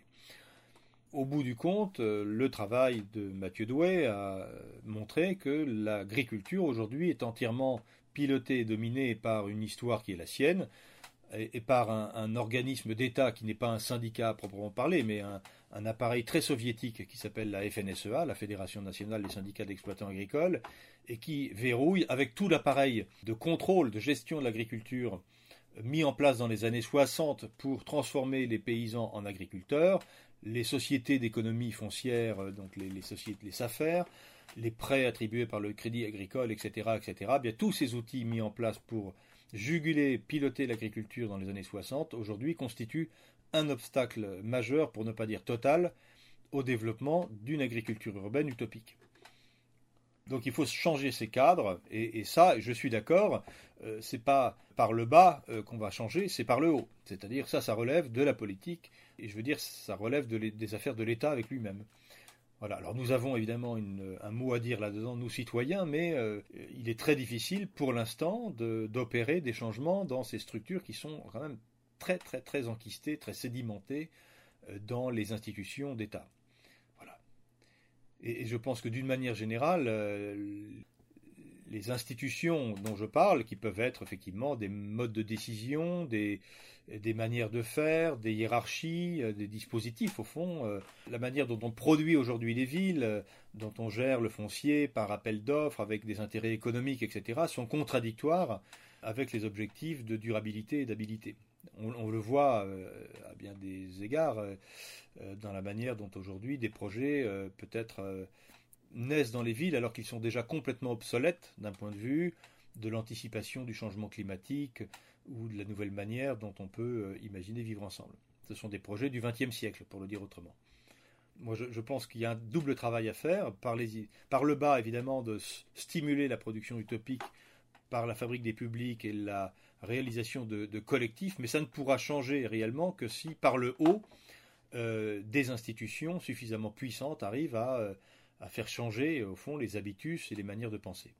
Au bout du compte, euh, le travail de Mathieu Douai a montré que l'agriculture aujourd'hui est entièrement pilotée et dominée par une histoire qui est la sienne, et, par un, organisme d'État qui n'est pas un syndicat proprement parler, mais un, appareil très soviétique qui s'appelle la FNSEA, la Fédération nationale des syndicats d'exploitants agricoles, et qui verrouille avec tout l'appareil de contrôle, de gestion de l'agriculture mis en place dans les années 60 pour transformer les paysans en agriculteurs, les sociétés d'économie foncière, euh, donc les, sociétés, les SAFER, les prêts attribués par le Crédit Agricole, etc., etc. Bien tous ces outils mis en place pour juguler, piloter l'agriculture dans les années 60, aujourd'hui constitue un obstacle majeur, pour ne pas dire total, au développement d'une agriculture urbaine utopique. Donc il faut changer ces cadres, et, ça, je suis d'accord, euh, c'est pas par le bas euh, qu'on va changer, c'est par le haut. C'est-à-dire ça, ça relève de la politique, et je veux dire, ça relève des affaires de l'État avec lui-même. Voilà. Alors nous avons évidemment un mot à dire là-dedans, nous citoyens, mais euh, il est très difficile pour l'instant d'opérer des changements dans ces structures qui sont quand même très très très enquistées, très sédimentées euh, dans les institutions d'État. Et, je pense que d'une manière générale, euh, les institutions dont je parle, qui peuvent être effectivement des modes de décision, des, manières de faire, des hiérarchies, euh, des dispositifs au fond, euh, la manière dont on produit aujourd'hui les villes, dont on gère le foncier par appel d'offres avec des intérêts économiques, etc., sont contradictoires avec les objectifs de durabilité et d'habilité. On, le voit à bien des égards dans la manière dont aujourd'hui des projets peut-être naissent dans les villes alors qu'ils sont déjà complètement obsolètes d'un point de vue de l'anticipation du changement climatique ou de la nouvelle manière dont on peut euh, imaginer vivre ensemble. Ce sont des projets du XXe siècle, pour le dire autrement. Moi, je, pense qu'il y a un double travail à faire, par, le bas, évidemment, de stimuler la production utopique par la fabrique des publics et la réalisation de, collectifs, mais ça ne pourra changer réellement que si, par le haut, euh, des institutions suffisamment puissantes arrivent à, euh, faire changer, au fond, les habitus et les manières de penser.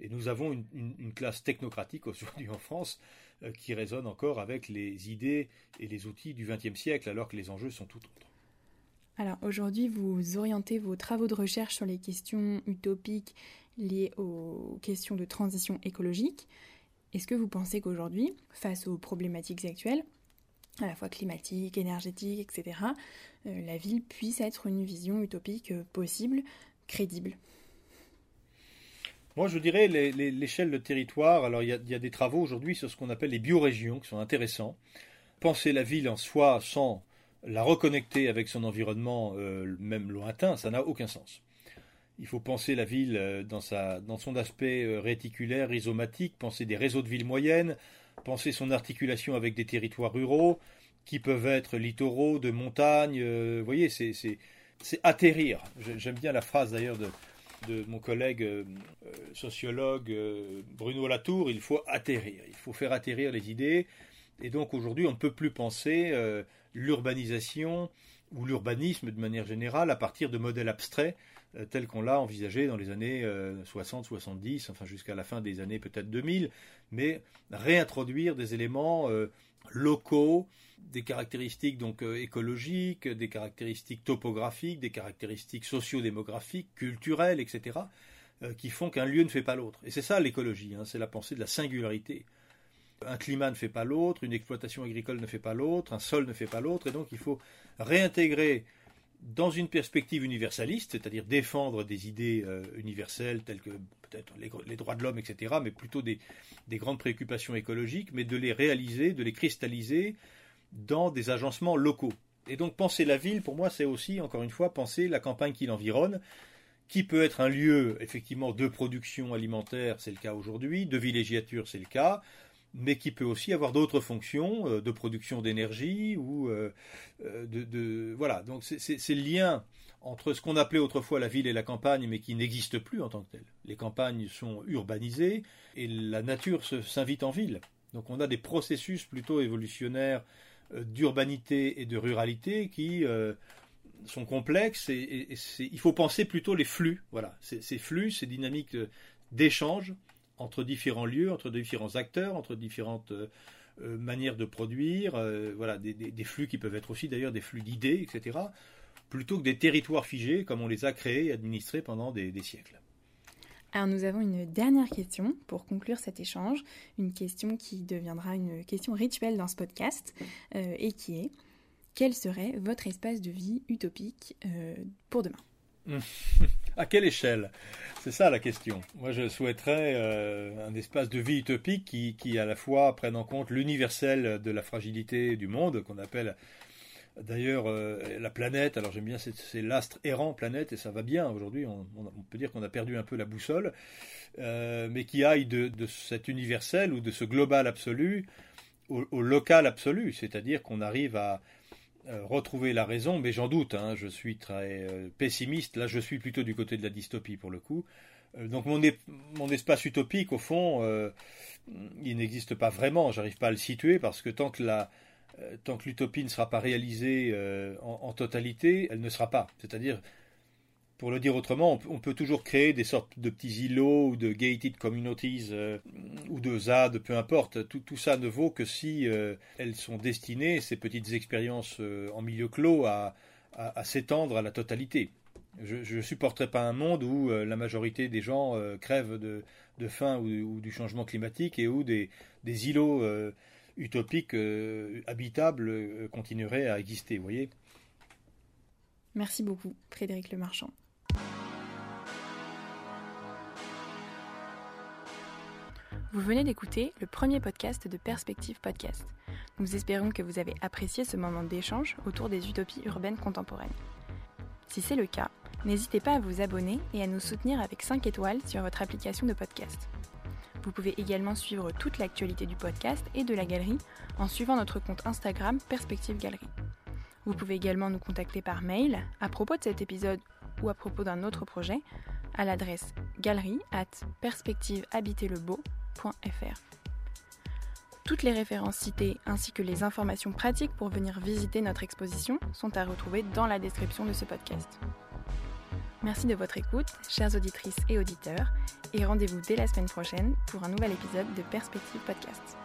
Et nous avons une, classe technocratique aujourd'hui en France euh, qui résonne encore avec les idées et les outils du XXe siècle, alors que les enjeux sont tout autres. Alors aujourd'hui, vous orientez vos travaux de recherche sur les questions utopiques liées aux questions de transition écologique. Est-ce que vous pensez qu'aujourd'hui, face aux problématiques actuelles, à la fois climatiques, énergétiques, etc., euh, la ville puisse être une vision utopique euh, possible, crédible? Moi, je dirais l'échelle de territoire. Alors, il y, a, des travaux aujourd'hui sur ce qu'on appelle les biorégions qui sont intéressants. Penser la ville en soi sans la reconnecter avec son environnement, euh, même lointain, ça n'a aucun sens. Il faut penser la ville euh, dans, son aspect euh, réticulaire, rhizomatique, penser des réseaux de villes moyennes, penser son articulation avec des territoires ruraux, qui peuvent être littoraux, de montagne. vous voyez, c'est atterrir. J'aime bien la phrase d'ailleurs de, mon collègue euh, euh, sociologue euh, Bruno Latour, il faut atterrir, il faut faire atterrir les idées. Et donc aujourd'hui, on ne peut plus penser l'urbanisation ou l'urbanisme de manière générale à partir de modèles abstraits tels qu'on l'a envisagé dans les années 60, 70, enfin jusqu'à la fin des années peut-être 2000, mais réintroduire des éléments locaux, des caractéristiques donc euh, écologiques, des caractéristiques topographiques, des caractéristiques sociodémographiques, culturelles, etc., euh, qui font qu'un lieu ne fait pas l'autre. Et c'est ça l'écologie, hein, c'est la pensée de la singularité. Un climat ne fait pas l'autre, une exploitation agricole ne fait pas l'autre, un sol ne fait pas l'autre, et donc il faut réintégrer dans une perspective universaliste, c'est-à-dire défendre des idées euh, universelles telles que peut-être les, droits de l'homme, etc., mais plutôt des, grandes préoccupations écologiques, mais de les réaliser, de les cristalliser dans des agencements locaux. Et donc penser la ville, pour moi, c'est aussi, encore une fois, penser la campagne qui l'environne, qui peut être un lieu, effectivement, de production alimentaire, c'est le cas aujourd'hui, de villégiature, c'est le cas, mais qui peut aussi avoir d'autres fonctions euh, de production d'énergie ou euh, euh, de, voilà. Donc c'est le lien entre ce qu'on appelait autrefois la ville et la campagne mais qui n'existe plus en tant que tel les campagnes sont urbanisées et la nature s'invite en ville. Donc on a des processus plutôt évolutionnaires d'urbanité et de ruralité qui sont complexes et, il faut penser plutôt les flux. Voilà. Ces flux ces dynamiques d'échange entre différents lieux, entre différents acteurs, entre différentes euh, euh, manières de produire, euh, voilà, des, flux qui peuvent être aussi d'ailleurs des flux d'idées, etc., plutôt que des territoires figés comme on les a créés et administrés pendant des, siècles. Alors nous avons une dernière question pour conclure cet échange, une question qui deviendra une question rituelle dans ce podcast et qui est quel serait votre espace de vie utopique pour demain? À quelle échelle? C'est ça la question. Moi, je souhaiterais euh, un espace de vie utopique qui, à la fois prenne en compte l'universel de la fragilité du monde, qu'on appelle d'ailleurs euh, la planète. Alors j'aime bien, c'est l'astre errant planète, et ça va bien. Aujourd'hui, on, peut dire qu'on a perdu un peu la boussole, euh, mais qui aille de, cet universel ou de ce global absolu au local absolu, c'est-à-dire qu'on arrive à retrouver la raison, mais j'en doute, hein, je suis très euh, pessimiste, là je suis plutôt du côté de la dystopie pour le coup. Euh, donc mon, mon, espace utopique, au fond, il n'existe pas vraiment, j'arrive pas à le situer, parce que tant que la, tant que l'utopie ne sera pas réalisée en, totalité, elle ne sera pas. C'est-à-dire, pour le dire autrement, on, peut toujours créer des sortes de petits îlots ou de gated communities euh, ou de ZAD, peu importe. Tout, ça ne vaut que si euh, elles sont destinées, ces petites expériences euh, en milieu clos, à, s'étendre à la totalité. Je ne supporterai pas un monde où la majorité des gens crèvent de, faim ou, du changement climatique et où des, des îlots utopiques habitables continueraient à exister, vous voyez Merci beaucoup, Frédéric Lemarchand. Vous venez d'écouter le premier podcast de Perspective Podcast. Nous espérons que vous avez apprécié ce moment d'échange autour des utopies urbaines contemporaines. Si c'est le cas, n'hésitez pas à vous abonner et à nous soutenir avec 5 étoiles sur votre application de podcast. Vous pouvez également suivre toute l'actualité du podcast et de la galerie en suivant notre compte Instagram Perspective Galerie. Vous pouvez également nous contacter par mail à propos de cet épisode ou à propos d'un autre projet à l'adresse galerie at Toutes les références citées ainsi que les informations pratiques pour venir visiter notre exposition sont à retrouver dans la description de ce podcast. Merci de votre écoute, chères auditrices et auditeurs, et rendez-vous dès la semaine prochaine pour un nouvel épisode de Perspective Podcast.